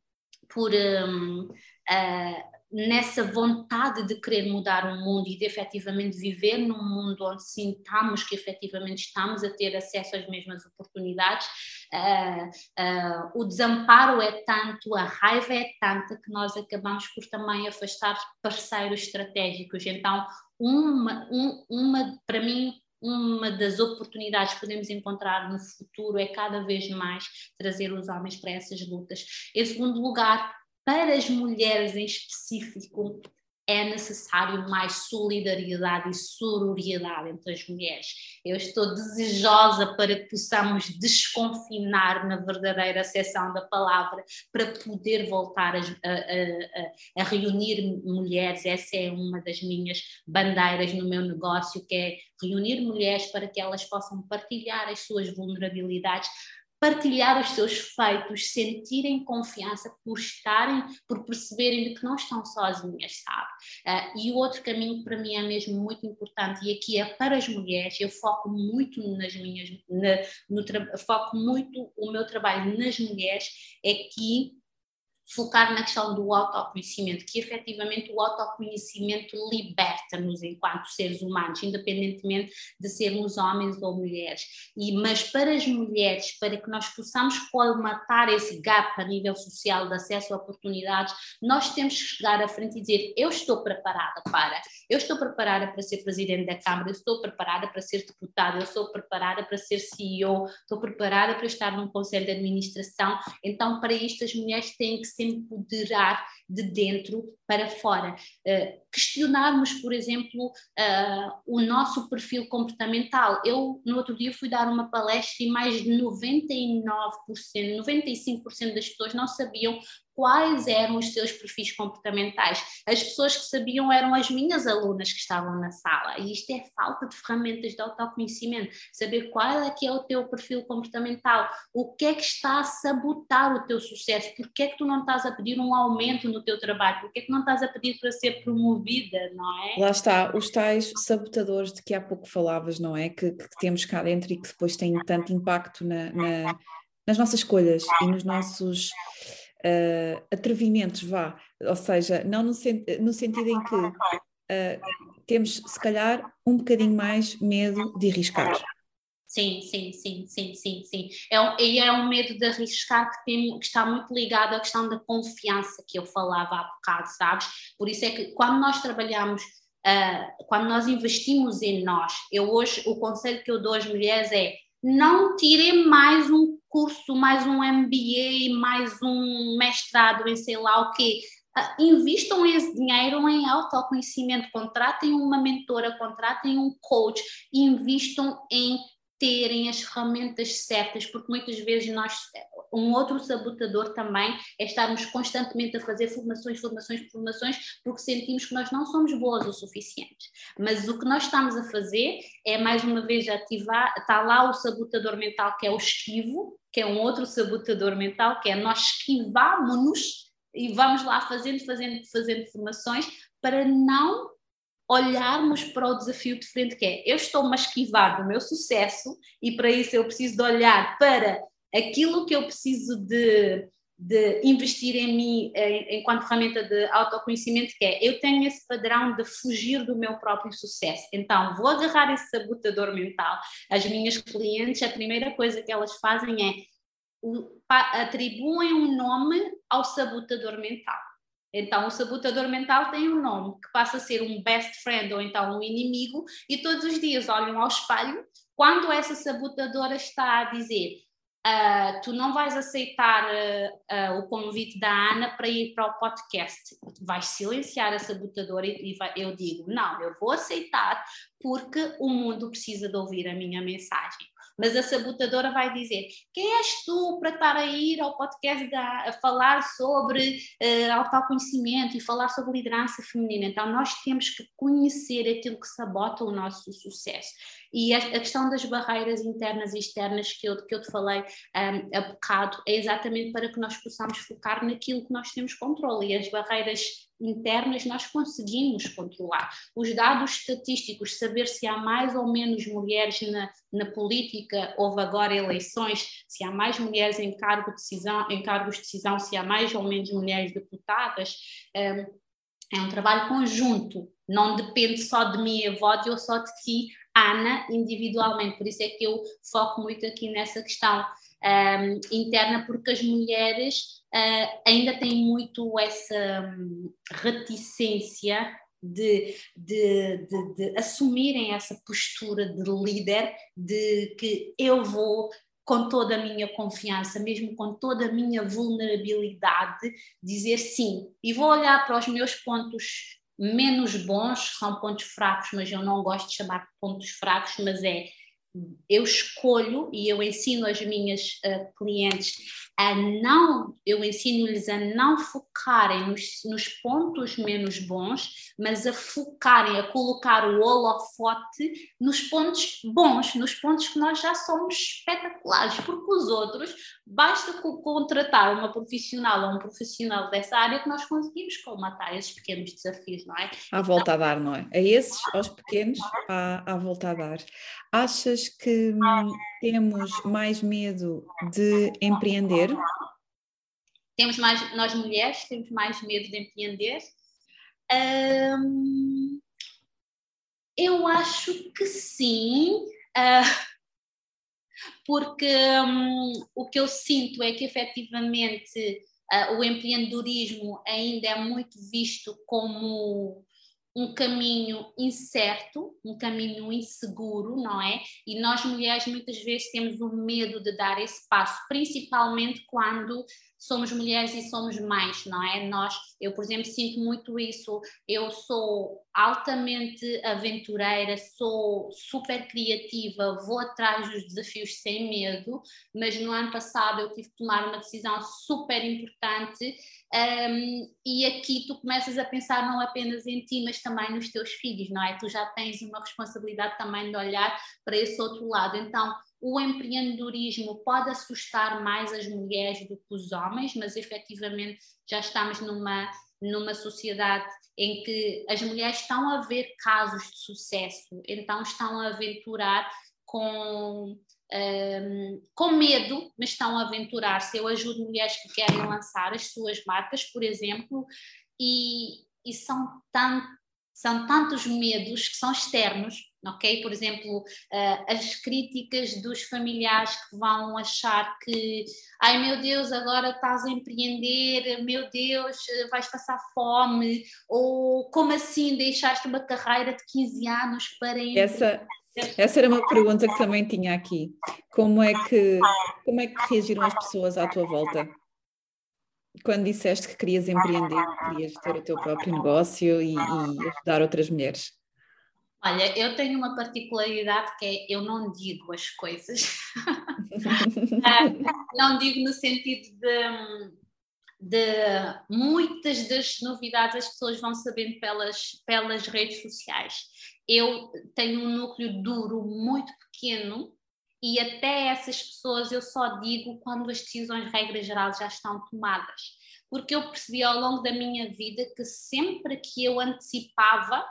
por um, uh, nessa vontade de querer mudar o mundo e de efetivamente viver num mundo onde sintamos que efetivamente estamos a ter acesso às mesmas oportunidades, uh, uh, o desamparo é tanto, a raiva é tanta que nós acabamos por também afastar parceiros estratégicos. Então, uma, um, uma para mim, uma das oportunidades que podemos encontrar no futuro é cada vez mais trazer os homens para essas lutas. Em segundo lugar, para as mulheres em específico, é necessário mais solidariedade e sororidade entre as mulheres. Eu estou desejosa para que possamos desconfinar na verdadeira acessão da palavra, para poder voltar a, a, a, a, reunir mulheres. Essa é uma das minhas bandeiras no meu negócio, que é reunir mulheres para que elas possam partilhar as suas vulnerabilidades, partilhar os seus feitos, sentirem confiança por estarem, por perceberem que não estão sozinhas, sabe? Uh, e o outro caminho para mim é mesmo muito importante, e aqui é para as mulheres, eu foco muito nas minhas, na, no, foco muito o meu trabalho nas mulheres, é que focar na questão do autoconhecimento, que efetivamente o autoconhecimento liberta-nos enquanto seres humanos, independentemente de sermos homens ou mulheres. E, mas para as mulheres, para que nós possamos colmatar esse gap a nível social de acesso a oportunidades, nós temos que chegar à frente e dizer: Eu estou preparada para, eu estou preparada para ser presidente da Câmara, eu estou preparada para ser deputada, eu estou preparada para ser CEO, estou preparada para estar num conselho de administração. Então, para isto, as mulheres têm que se empoderar de dentro para fora. Uh, questionarmos, por exemplo, uh, o nosso perfil comportamental. Eu, no outro dia, fui dar uma palestra e mais de 99%, 95% das pessoas não sabiam quais eram os seus perfis comportamentais. As pessoas que sabiam eram as minhas alunas que estavam na sala. E isto é falta de ferramentas de autoconhecimento. Saber qual é que é o teu perfil comportamental, o que é que está a sabotar o teu sucesso, porque é que tu não estás a pedir um aumento no teu trabalho, porque é que não estás a pedir para ser promovida, não é? Lá está, os tais sabotadores de que há pouco falavas, não é? Que, que temos cá dentro e que depois têm tanto impacto na, na, nas nossas escolhas e nos nossos uh, atrevimentos, vá, ou seja, não no, sen no sentido em que uh, temos, se calhar, um bocadinho mais medo de arriscar. Sim, sim, sim, sim, sim, sim. É e é um medo de arriscar que, tem, que está muito ligado à questão da confiança que eu falava há bocado, sabes? Por isso é que quando nós trabalhamos, uh, quando nós investimos em nós, eu hoje, o conselho que eu dou às mulheres é não tirem mais um curso, mais um MBA, mais um mestrado em sei lá o quê. Uh, invistam esse dinheiro em autoconhecimento, contratem uma mentora, contratem um coach, invistam em terem as ferramentas certas, porque muitas vezes nós, um outro sabotador também é estarmos constantemente a fazer formações, formações, formações, porque sentimos que nós não somos boas o suficiente. Mas o que nós estamos a fazer é mais uma vez ativar, está lá o sabotador mental que é o esquivo, que é um outro sabotador mental, que é nós esquivamos-nos e vamos lá fazendo, fazendo, fazendo formações para não olharmos para o desafio de frente que é eu estou-me a esquivar do meu sucesso e para isso eu preciso de olhar para aquilo que eu preciso de, de investir em mim enquanto ferramenta de autoconhecimento que é eu tenho esse padrão de fugir do meu próprio sucesso. Então vou agarrar esse sabotador mental. As minhas clientes a primeira coisa que elas fazem é atribuem um nome ao sabotador mental então, o sabotador mental tem um nome que passa a ser um best friend ou então um inimigo, e todos os dias olham ao espelho quando essa sabotadora está a dizer: uh, Tu não vais aceitar uh, uh, o convite da Ana para ir para o podcast, vais silenciar a sabotadora, e, e vai, eu digo: Não, eu vou aceitar porque o mundo precisa de ouvir a minha mensagem. Mas a sabotadora vai dizer: quem és tu para estar a ir ao podcast da, a falar sobre uh, autoconhecimento e falar sobre liderança feminina? Então, nós temos que conhecer aquilo que sabota o nosso sucesso. E a, a questão das barreiras internas e externas que eu, que eu te falei um, há bocado é exatamente para que nós possamos focar naquilo que nós temos controle. E as barreiras internas nós conseguimos controlar. Os dados estatísticos, saber se há mais ou menos mulheres na, na política, houve agora eleições, se há mais mulheres em, cargo de decisão, em cargos de decisão, se há mais ou menos mulheres deputadas, um, é um trabalho conjunto, não depende só de mim, Evódia, ou só de ti, Ana, individualmente. Por isso é que eu foco muito aqui nessa questão um, interna, porque as mulheres uh, ainda têm muito essa um, reticência de, de, de, de, assumirem essa postura de líder, de que eu vou com toda a minha confiança, mesmo com toda a minha vulnerabilidade, dizer sim. E vou olhar para os meus pontos menos bons, são pontos fracos, mas eu não gosto de chamar de pontos fracos, mas é eu escolho e eu ensino as minhas uh, clientes a não, eu ensino-lhes a não focarem nos, nos, pontos menos bons, mas a focarem, a colocar o holofote nos pontos bons, nos pontos que nós já somos espetaculares, porque os outros, basta contratar uma profissional ou um profissional dessa área que nós conseguimos colmatar esses pequenos desafios, não é? À volta a dar, não é? A esses, aos pequenos, à, à volta a dar. Achas que hum, temos mais medo de empreender? Temos mais, nós mulheres temos mais medo de empreender. Hum, eu acho que sim, uh, porque um, o que eu sinto é que efetivamente uh, o empreendedorismo ainda é muito visto como um caminho incerto, um caminho inseguro, não é? E nós mulheres muitas vezes temos o medo de dar esse passo, principalmente quando somos mulheres e somos mães, não é? Nós, eu por exemplo, sinto muito isso. Eu sou altamente aventureira, sou super criativa, vou atrás dos desafios sem medo, mas no ano passado eu tive que tomar uma decisão super importante um, e aqui tu começas a pensar não apenas em ti, mas também nos teus filhos, não é? Tu já tens uma responsabilidade também de olhar para esse outro lado. Então, o empreendedorismo pode assustar mais as mulheres do que os homens, mas efetivamente já estamos numa, numa sociedade em que as mulheres estão a ver casos de sucesso, então estão a aventurar com, um, com medo, mas estão a aventurar-se. Eu ajudo mulheres que querem lançar as suas marcas, por exemplo, e, e são, tant, são tantos medos que são externos, ok? Por exemplo, uh, as críticas dos familiares que vão achar que, ai meu Deus, agora estás a empreender, meu Deus, vais passar fome, ou como assim deixaste uma carreira de 15 anos para Essa, essa era uma pergunta que também tinha aqui. Como é que, como é que reagiram as pessoas à tua volta? Quando disseste que querias empreender, querias ter o teu próprio negócio e, e ajudar outras mulheres? Olha, eu tenho uma particularidade que é eu não digo as coisas. não digo no sentido de, de muitas das novidades as pessoas vão sabendo pelas, pelas redes sociais. Eu tenho um núcleo duro muito pequeno e até essas pessoas eu só digo quando as decisões, regra geral, já estão tomadas. Porque eu percebi ao longo da minha vida que sempre que eu antecipava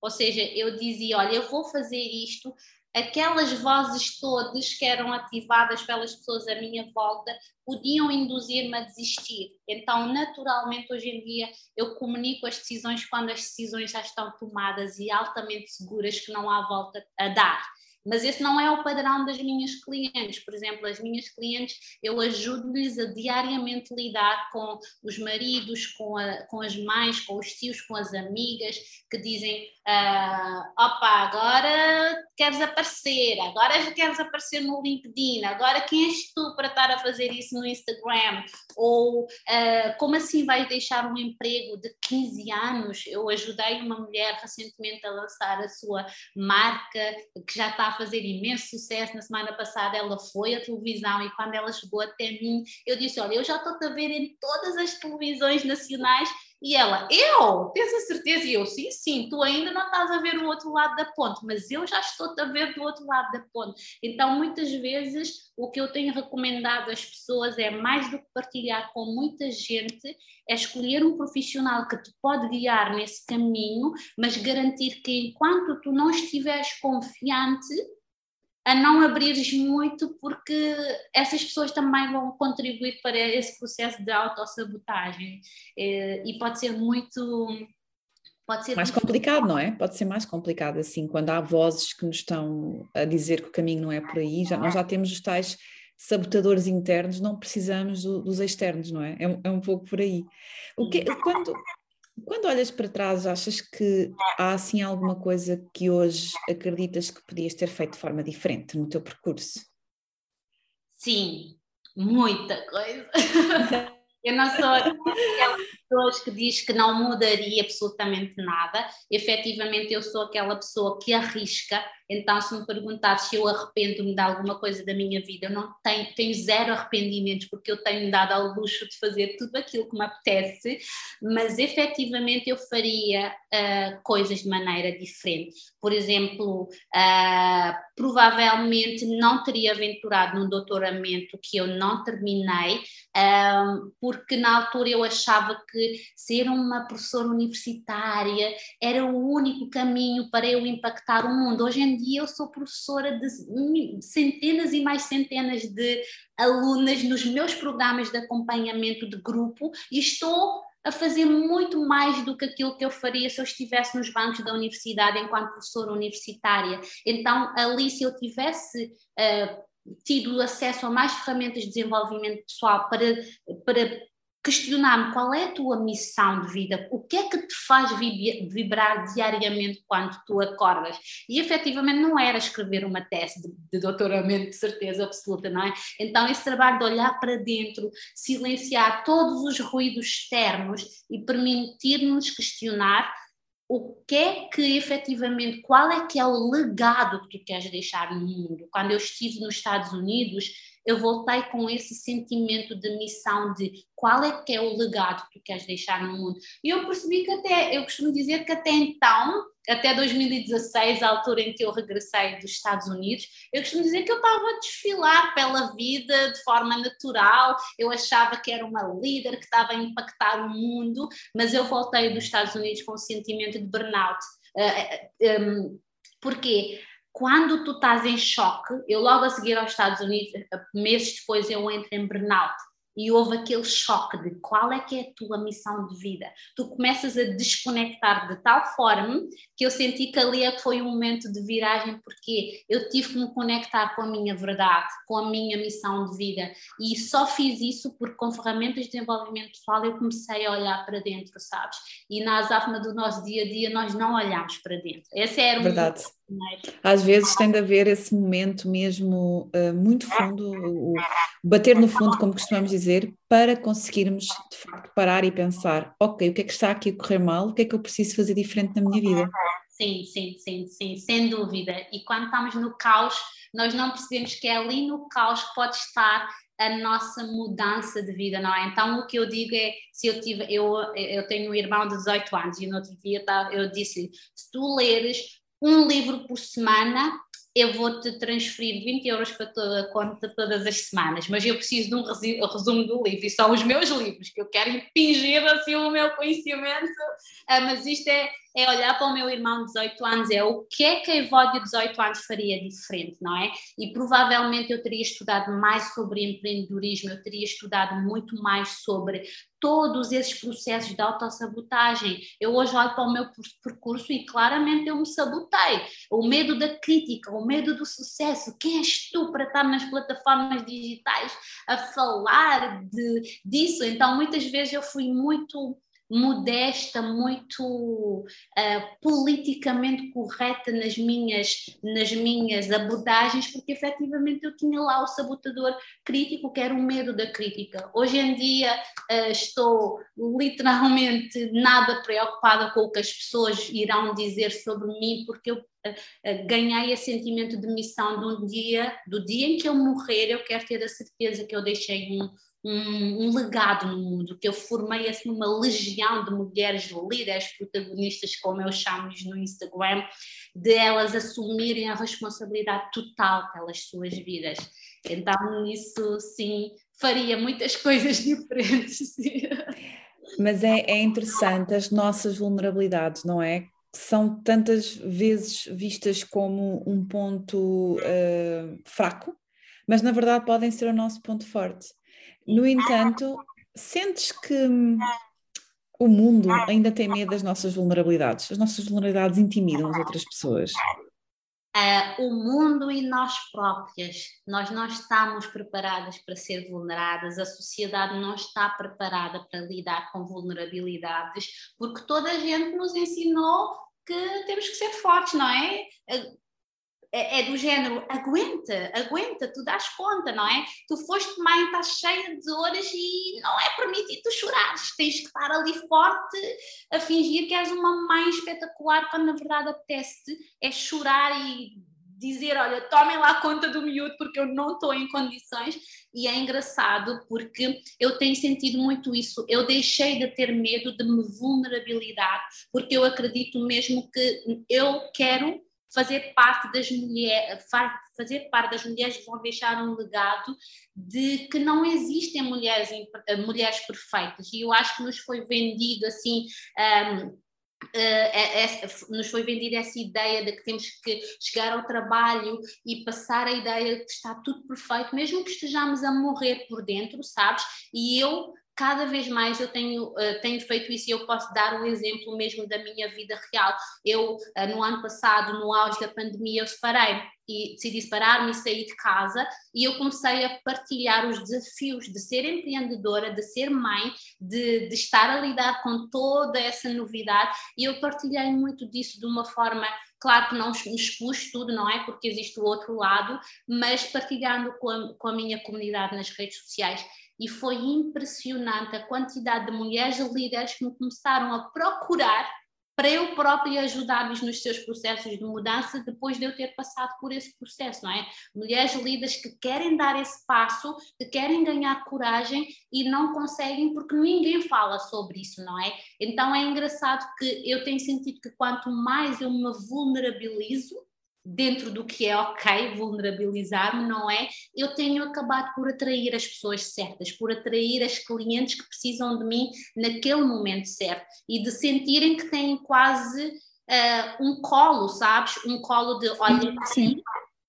ou seja, eu dizia: olha, eu vou fazer isto. Aquelas vozes todas que eram ativadas pelas pessoas à minha volta podiam induzir-me a desistir. Então, naturalmente, hoje em dia, eu comunico as decisões quando as decisões já estão tomadas e altamente seguras que não há volta a dar. Mas esse não é o padrão das minhas clientes. Por exemplo, as minhas clientes, eu ajudo-lhes a diariamente lidar com os maridos, com, a, com as mães, com os tios, com as amigas, que dizem: ah, opa, agora queres aparecer, agora queres aparecer no LinkedIn, agora quem és tu para estar a fazer isso no Instagram? Ou uh, como assim vais deixar um emprego de 15 anos? Eu ajudei uma mulher recentemente a lançar a sua marca, que já está a fazer imenso sucesso. Na semana passada ela foi à televisão e quando ela chegou até mim, eu disse: Olha, eu já estou a ver em todas as televisões nacionais e ela, eu? Tens a certeza? E eu, sim, sim, tu ainda não estás a ver o outro lado da ponte, mas eu já estou a ver do outro lado da ponte. Então, muitas vezes, o que eu tenho recomendado às pessoas é mais do que partilhar com muita gente, é escolher um profissional que te pode guiar nesse caminho, mas garantir que enquanto tu não estiveres confiante, a não abrires muito, porque essas pessoas também vão contribuir para esse processo de autossabotagem. Eh, e pode ser muito. Pode ser mais difícil. complicado, não é? Pode ser mais complicado assim, quando há vozes que nos estão a dizer que o caminho não é por aí, já, nós já temos os tais sabotadores internos, não precisamos do, dos externos, não é? É, é um pouco por aí. O que, quando, quando olhas para trás, achas que há assim alguma coisa que hoje acreditas que podias ter feito de forma diferente no teu percurso? Sim, muita coisa. Eu não sou aquelas pessoas que diz que não mudaria absolutamente nada. Efetivamente, eu sou aquela pessoa que arrisca então, se me perguntasse se eu arrependo-me de alguma coisa da minha vida, eu não tenho, tenho zero arrependimentos, porque eu tenho dado ao luxo de fazer tudo aquilo que me apetece, mas efetivamente eu faria uh, coisas de maneira diferente. Por exemplo, uh, provavelmente não teria aventurado num doutoramento que eu não terminei, uh, porque na altura eu achava que ser uma professora universitária era o único caminho para eu impactar o mundo. Hoje em dia eu sou professora de centenas e mais centenas de alunas nos meus programas de acompanhamento de grupo e estou a fazer muito mais do que aquilo que eu faria se eu estivesse nos bancos da universidade enquanto professora universitária. Então, ali, se eu tivesse uh, tido acesso a mais ferramentas de desenvolvimento pessoal para, para questionar-me qual é a tua missão de vida, o que é que te faz vibrar diariamente quando tu acordas. E efetivamente não era escrever uma tese de, de doutoramento de certeza absoluta, não é? Então esse trabalho de olhar para dentro, silenciar todos os ruídos externos e permitir-nos questionar o que é que efetivamente, qual é que é o legado que tu queres deixar no mundo? Quando eu estive nos Estados Unidos, eu voltei com esse sentimento de missão de qual é que é o legado que tu queres deixar no mundo. E eu percebi que até, eu costumo dizer que até então, até 2016, a altura em que eu regressei dos Estados Unidos, eu costumo dizer que eu estava a desfilar pela vida de forma natural, eu achava que era uma líder que estava a impactar o mundo, mas eu voltei dos Estados Unidos com o sentimento de burnout. Uh, um? Quando tu estás em choque, eu logo a seguir aos Estados Unidos, meses depois eu entro em burnout e houve aquele choque de qual é que é a tua missão de vida. Tu começas a desconectar de tal forma que eu senti que ali é foi um momento de viragem porque eu tive que me conectar com a minha verdade, com a minha missão de vida e só fiz isso porque com ferramentas de desenvolvimento pessoal eu comecei a olhar para dentro, sabes? E na Azafna do nosso dia a dia nós não olhamos para dentro. Esse era Verdade. Às vezes tem de haver esse momento mesmo uh, muito fundo, o, o, bater no fundo, como costumamos dizer, para conseguirmos de facto parar e pensar: ok, o que é que está aqui a correr mal, o que é que eu preciso fazer diferente na minha vida? Sim, sim, sim, sim, sem dúvida. E quando estamos no caos, nós não percebemos que é ali no caos que pode estar a nossa mudança de vida, não é? Então o que eu digo é, se eu tive, eu, eu tenho um irmão de 18 anos e no outro dia eu disse se tu leres um livro por semana, eu vou-te transferir 20 euros para toda a conta todas as semanas, mas eu preciso de um resumo do livro, e são os meus livros, que eu quero impingir assim o meu conhecimento, ah, mas isto é, é olhar para o meu irmão de 18 anos, é o que é que a Evódia de 18 anos faria diferente, não é? E provavelmente eu teria estudado mais sobre empreendedorismo, eu teria estudado muito mais sobre todos esses processos de autossabotagem. Eu hoje olho para o meu percurso e claramente eu me sabotei. O medo da crítica, o medo do sucesso. Quem és tu para estar nas plataformas digitais a falar de, disso? Então, muitas vezes eu fui muito modesta, muito uh, politicamente correta nas minhas, nas minhas abordagens, porque efetivamente eu tinha lá o sabotador crítico, que era o medo da crítica. Hoje em dia uh, estou literalmente nada preocupada com o que as pessoas irão dizer sobre mim, porque eu uh, ganhei esse sentimento de missão de um dia, do dia em que eu morrer, eu quero ter a certeza que eu deixei um um, um, legado no mundo, que eu formei assim uma legião de mulheres líderes, protagonistas, como eu chamo no Instagram, de elas assumirem a responsabilidade total pelas suas vidas. Então, isso sim faria muitas coisas diferentes. Mas é, é interessante as nossas vulnerabilidades, não é? São tantas vezes vistas como um ponto uh, fraco, mas na verdade podem ser o nosso ponto forte. No entanto, sentes que o mundo ainda tem medo das nossas vulnerabilidades? As nossas vulnerabilidades intimidam as outras pessoas? Uh, o mundo e nós próprias. Nós não estamos preparadas para ser vulneradas, a sociedade não está preparada para lidar com vulnerabilidades, porque toda a gente nos ensinou que temos que ser fortes, não é? É, é, do género, aguenta, aguenta, tu dás conta, não é? Tu foste mãe, estás cheia de dores e não é permitido tu chorares, tens que estar ali forte a fingir que és uma mãe espetacular, quando na verdade apetece é chorar e dizer, olha, tomem lá conta do miúdo porque eu não estou em condições. E é engraçado porque eu tenho sentido muito isso, eu deixei de ter medo de me vulnerabilidade porque eu acredito mesmo que eu quero fazer parte das mulheres, fazer parte das mulheres que vão deixar um legado de que não existem mulheres, mulheres perfeitas. E eu acho que nos foi vendido assim. Um, Uh, é, é, nos foi vendida essa ideia de que temos que chegar ao trabalho e passar a ideia de que está tudo perfeito, mesmo que estejamos a morrer por dentro, sabes? E eu cada vez mais eu tenho, uh, tenho feito isso e eu posso dar o exemplo mesmo da minha vida real. Eu, uh, no ano passado, no auge da pandemia, eu separei e decidi separar-me e sair de casa e eu comecei a partilhar os desafios de ser empreendedora, de ser mãe, de, de estar a lidar com toda essa novidade e eu partilhei muito disso de uma forma Claro que não expus tudo, não é? Porque existe o outro lado, mas partilhando com a, com a minha comunidade nas redes sociais e foi impressionante a quantidade de mulheres líderes que me começaram a procurar para eu própria ajudar-lhes nos seus processos de mudança depois de eu ter passado por esse processo, não é? Mulheres líderes que querem dar esse passo, que querem ganhar coragem e não conseguem porque ninguém fala sobre isso, não é? Então é engraçado que eu tenho sentido que quanto mais eu me vulnerabilizo, dentro do que é ok vulnerabilizar-me, não é? Eu tenho acabado por atrair as pessoas certas, por atrair as clientes que precisam de mim naquele momento certo e de sentirem que têm quase uh, um colo, sabes? Um colo de olha, sim.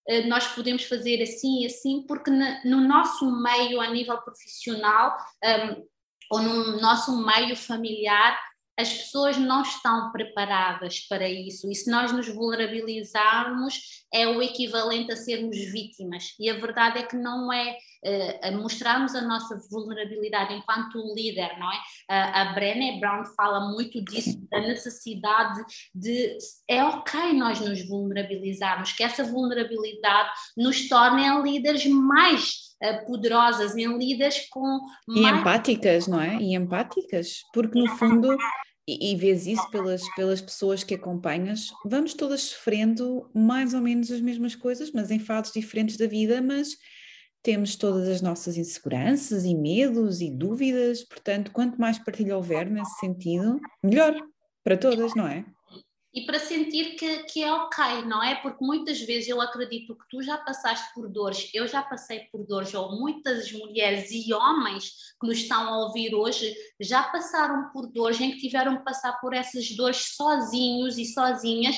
Uh, nós podemos fazer assim e assim, porque na, no nosso meio a nível profissional um, ou no nosso meio familiar as pessoas não estão preparadas para isso e se nós nos vulnerabilizarmos é o equivalente a sermos vítimas e a verdade é que não é uh, mostrarmos a nossa vulnerabilidade enquanto líder, não é? Uh, a Brené Brown fala muito disso, da necessidade de é ok nós nos vulnerabilizarmos, que essa vulnerabilidade nos torne líderes mais uh, poderosas, em líderes com mais... E empáticas, não é? E empáticas, porque no fundo e, e vês isso pelas, pelas pessoas que acompanhas, vamos todas sofrendo mais ou menos as mesmas coisas, mas em fases diferentes da vida, mas temos todas as nossas inseguranças e medos e dúvidas, portanto, quanto mais partilha houver nesse sentido, melhor para todas, não é? E para sentir que, que é ok, não é? Porque muitas vezes eu acredito que tu já passaste por dores, eu já passei por dores, ou muitas mulheres e homens que nos estão a ouvir hoje já passaram por dores em que tiveram que passar por essas dores sozinhos e sozinhas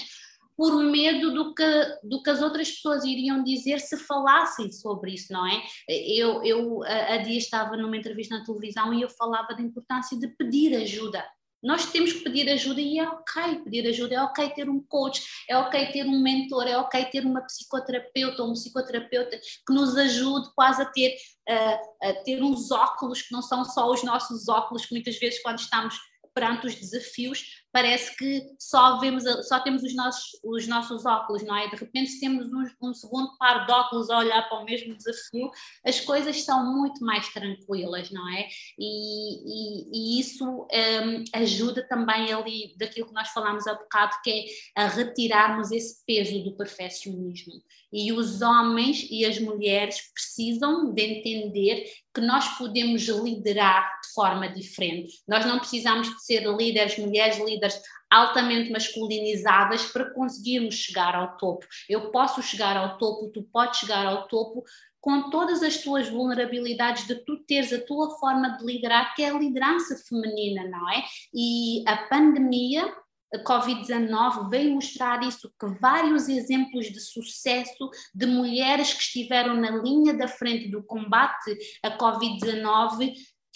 por medo do que, do que as outras pessoas iriam dizer se falassem sobre isso, não é? Eu, eu a, a dia estava numa entrevista na televisão e eu falava da importância de pedir ajuda nós temos que pedir ajuda e é ok pedir ajuda, é ok ter um coach, é ok ter um mentor, é ok ter uma psicoterapeuta ou um psicoterapeuta que nos ajude quase a ter, uh, a ter uns óculos que não são só os nossos óculos, que muitas vezes quando estamos perante os desafios, parece que só vemos, só temos os nossos, os nossos óculos, não é? De repente, se temos um, um segundo par de óculos a olhar para o mesmo desafio, as coisas são muito mais tranquilas, não é? E, e, e isso um, ajuda também ali daquilo que nós falámos há bocado, que é a retirarmos esse peso do perfeccionismo. E os homens e as mulheres precisam de entender que nós podemos liderar de forma diferente. Nós não precisamos de ser líderes, mulheres líderes altamente masculinizadas para conseguirmos chegar ao topo. Eu posso chegar ao topo, tu podes chegar ao topo com todas as tuas vulnerabilidades, de tu teres a tua forma de liderar, que é a liderança feminina, não é? E a pandemia a Covid-19 veio mostrar isso, que vários exemplos de sucesso de mulheres que estiveram na linha da frente do combate à Covid-19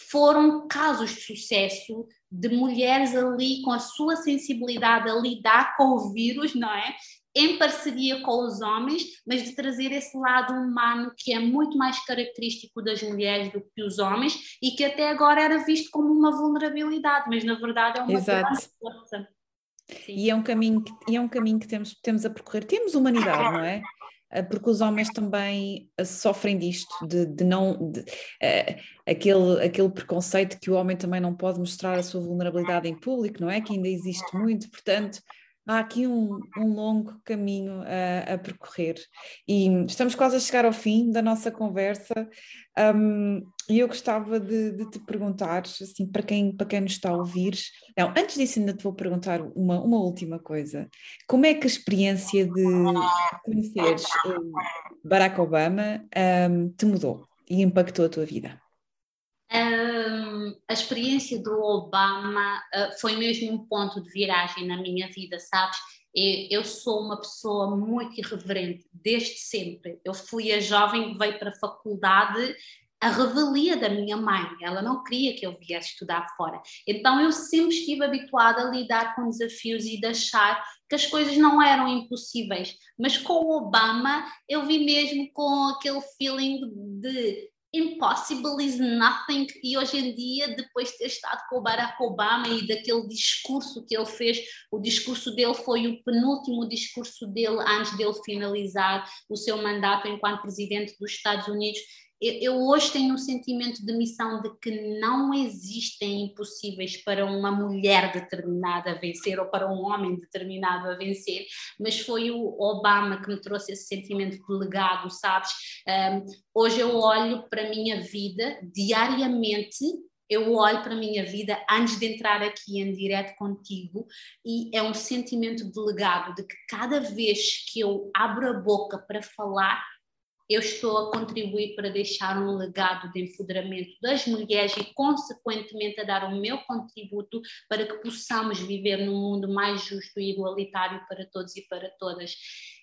foram casos de sucesso de mulheres ali com a sua sensibilidade a lidar com o vírus, não é? Em parceria com os homens, mas de trazer esse lado humano que é muito mais característico das mulheres do que os homens e que até agora era visto como uma vulnerabilidade, mas na verdade é uma Exato. grande força. E é um caminho que, é um caminho que temos, temos a percorrer. Temos humanidade, não é? Ah, porque os homens também ah, sofrem disto, de, de não. De, uh, aquele, aquele preconceito que o homem também não pode mostrar a sua vulnerabilidade em público, não é? Que ainda existe muito, portanto, há aqui um, um longo caminho a, a, percorrer. E estamos quase a chegar ao fim da nossa conversa. Um, e eu gostava de, de, te perguntar, assim, para quem, para quem nos está a ouvir, não, antes disso ainda te vou perguntar uma, uma última coisa, como é que a experiência de conheceres Barack Obama um, te mudou e impactou a tua vida? Um, a experiência do Obama uh, foi mesmo um ponto de viragem na minha vida, sabes? Eu, eu sou uma pessoa muito irreverente, desde sempre. Eu fui a jovem que veio para a faculdade a revelia da minha mãe. Ela não queria que eu viesse estudar fora. Então eu sempre estive habituada a lidar com desafios e de achar que as coisas não eram impossíveis. Mas com o Obama eu vi mesmo com aquele feeling de impossible is nothing. E hoje em dia, depois de ter estado com o Barack Obama e daquele discurso que ele fez, o discurso dele foi o penúltimo discurso dele antes dele finalizar o seu mandato enquanto presidente dos Estados Unidos eu hoje tenho um sentimento de missão de que não existem impossíveis para uma mulher determinada a vencer ou para um homem determinado a vencer, mas foi o Obama que me trouxe esse sentimento de legado, sabes? Um, hoje eu olho para a minha vida diariamente eu olho para a minha vida antes de entrar aqui em direto contigo e é um sentimento de legado, de que cada vez que eu abro a boca para falar, eu estou a contribuir para deixar um legado de empoderamento das mulheres e, consequentemente, a dar o meu contributo para que possamos viver num mundo mais justo e igualitário para todos e para todas.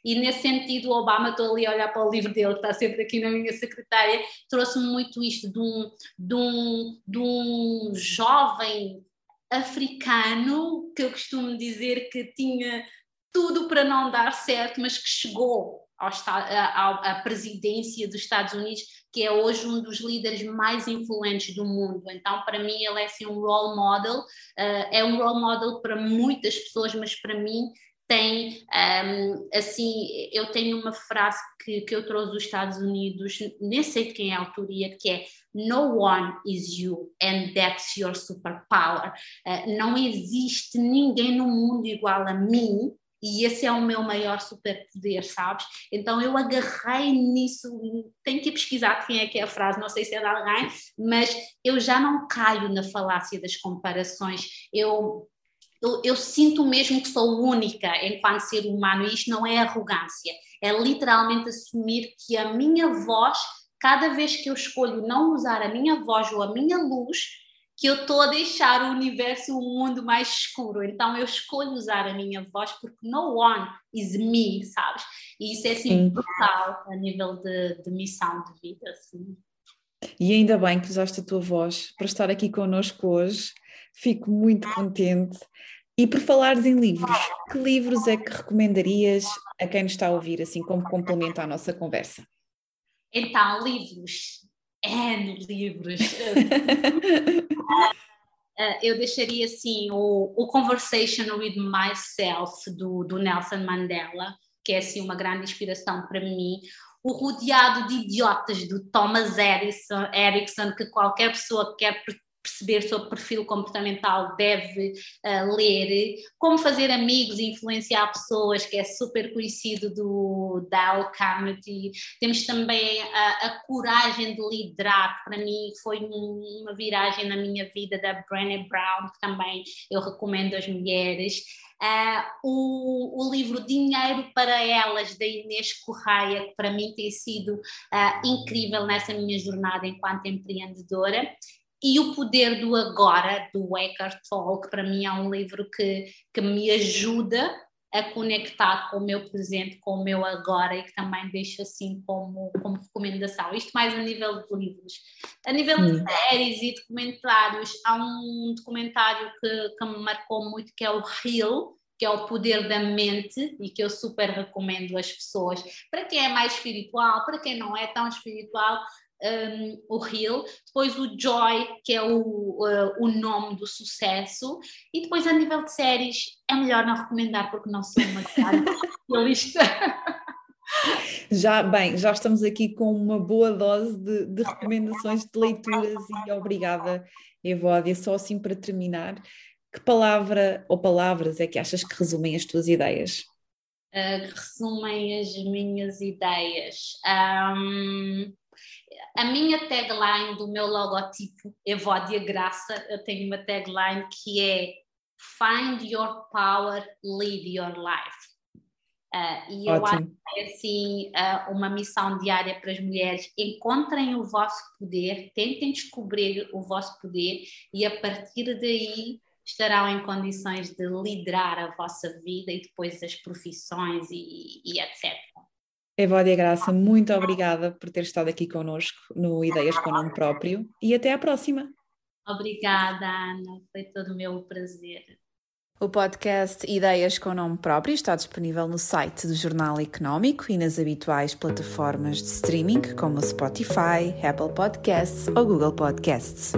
E nesse sentido, o Obama, estou ali a olhar para o livro dele, que está sempre aqui na minha secretária, trouxe-me muito isto de um, de, um, de um jovem africano, que eu costumo dizer que tinha tudo para não dar certo, mas que chegou à presidência dos Estados Unidos, que é hoje um dos líderes mais influentes do mundo. Então, para mim, ele é assim, um role model, uh, é um role model para muitas pessoas, mas para mim tem, um, ehm, assim, eu tenho uma frase que, que eu trouxe dos Estados Unidos, nem sei de quem é a autoria, que é No one is you and that's your superpower. Uh, não existe ninguém no mundo igual a mim e esse é o meu maior superpoder, sabes? Então eu agarrei nisso, tenho que pesquisar quem é que é a frase, não sei se é de alguém, mas eu já não caio na falácia das comparações, eu eu, eu, sinto mesmo que sou única enquanto ser humano, e isto não é arrogância, é literalmente assumir que a minha voz, cada vez que eu escolho não usar a minha voz ou a minha luz, que eu estou a deixar o universo, o mundo mais escuro. Então eu escolho usar a minha voz porque no one is me, sabes? E isso é assim brutal a nível de, de missão de vida. Assim. E ainda bem que usaste a tua voz para estar aqui connosco hoje. Fico muito contente. E por falares em livros, que livros é que recomendarias a quem nos está a ouvir, assim como complemento à nossa conversa? Então, livros. N livros. uh, eu deixaria assim o, o Conversation with Myself do, do Nelson Mandela, que é assim uma grande inspiração para mim. O Rodeado de Idiotas do Thomas Edison, Erickson, que qualquer pessoa que quer perceber sobre perfil comportamental deve uh, ler, como fazer amigos e influenciar pessoas, que é super conhecido do Dale Carnegie. Temos também a, a coragem de liderar, que para mim foi um, uma viragem na minha vida da Brené Brown, que também eu recomendo às mulheres. Uh, o, o, livro Dinheiro para Elas, da Inês Correia, que para mim tem sido uh, incrível nessa minha jornada enquanto empreendedora e O Poder do Agora, do Eckhart Tolle, que para mim é um livro que, que me ajuda a conectar com o meu presente, com o meu agora e que também deixo assim como, como recomendação. Isto mais a nível de livros. A nível de séries e documentários, há um documentário que, que me marcou muito que é o Heal, que é o poder da mente e que eu super recomendo às pessoas. Para quem é mais espiritual, para quem não é tão espiritual, um, o Hill, depois o Joy, que é o, uh, o nome do sucesso, e depois a nível de séries é melhor não recomendar porque não sou uma especialista. Já, bem, já estamos aqui com uma boa dose de, de recomendações de leituras e obrigada, Evódia. Só assim para terminar, que palavra ou palavras é que achas que resumem as tuas ideias? Uh, resumem as minhas ideias. Um, a minha tagline do meu logotipo, Evódia Graça, eu tenho uma tagline que é Find your power, live your life. Uh, e eu acho que é assim uh, uma missão diária para as mulheres. Encontrem o vosso poder, tentem descobrir o vosso poder e a partir daí estarão em condições de liderar a vossa vida e depois as profissões e, e etc. Evódia Graça, muito obrigada por ter estado aqui connosco no Ideias com o Nome Próprio e até à próxima. Obrigada, Ana, foi todo o meu prazer. O podcast Ideias com Nome Próprio está disponível no site do Jornal Económico e nas habituais plataformas de streaming como Spotify, Apple Podcasts ou Google Podcasts.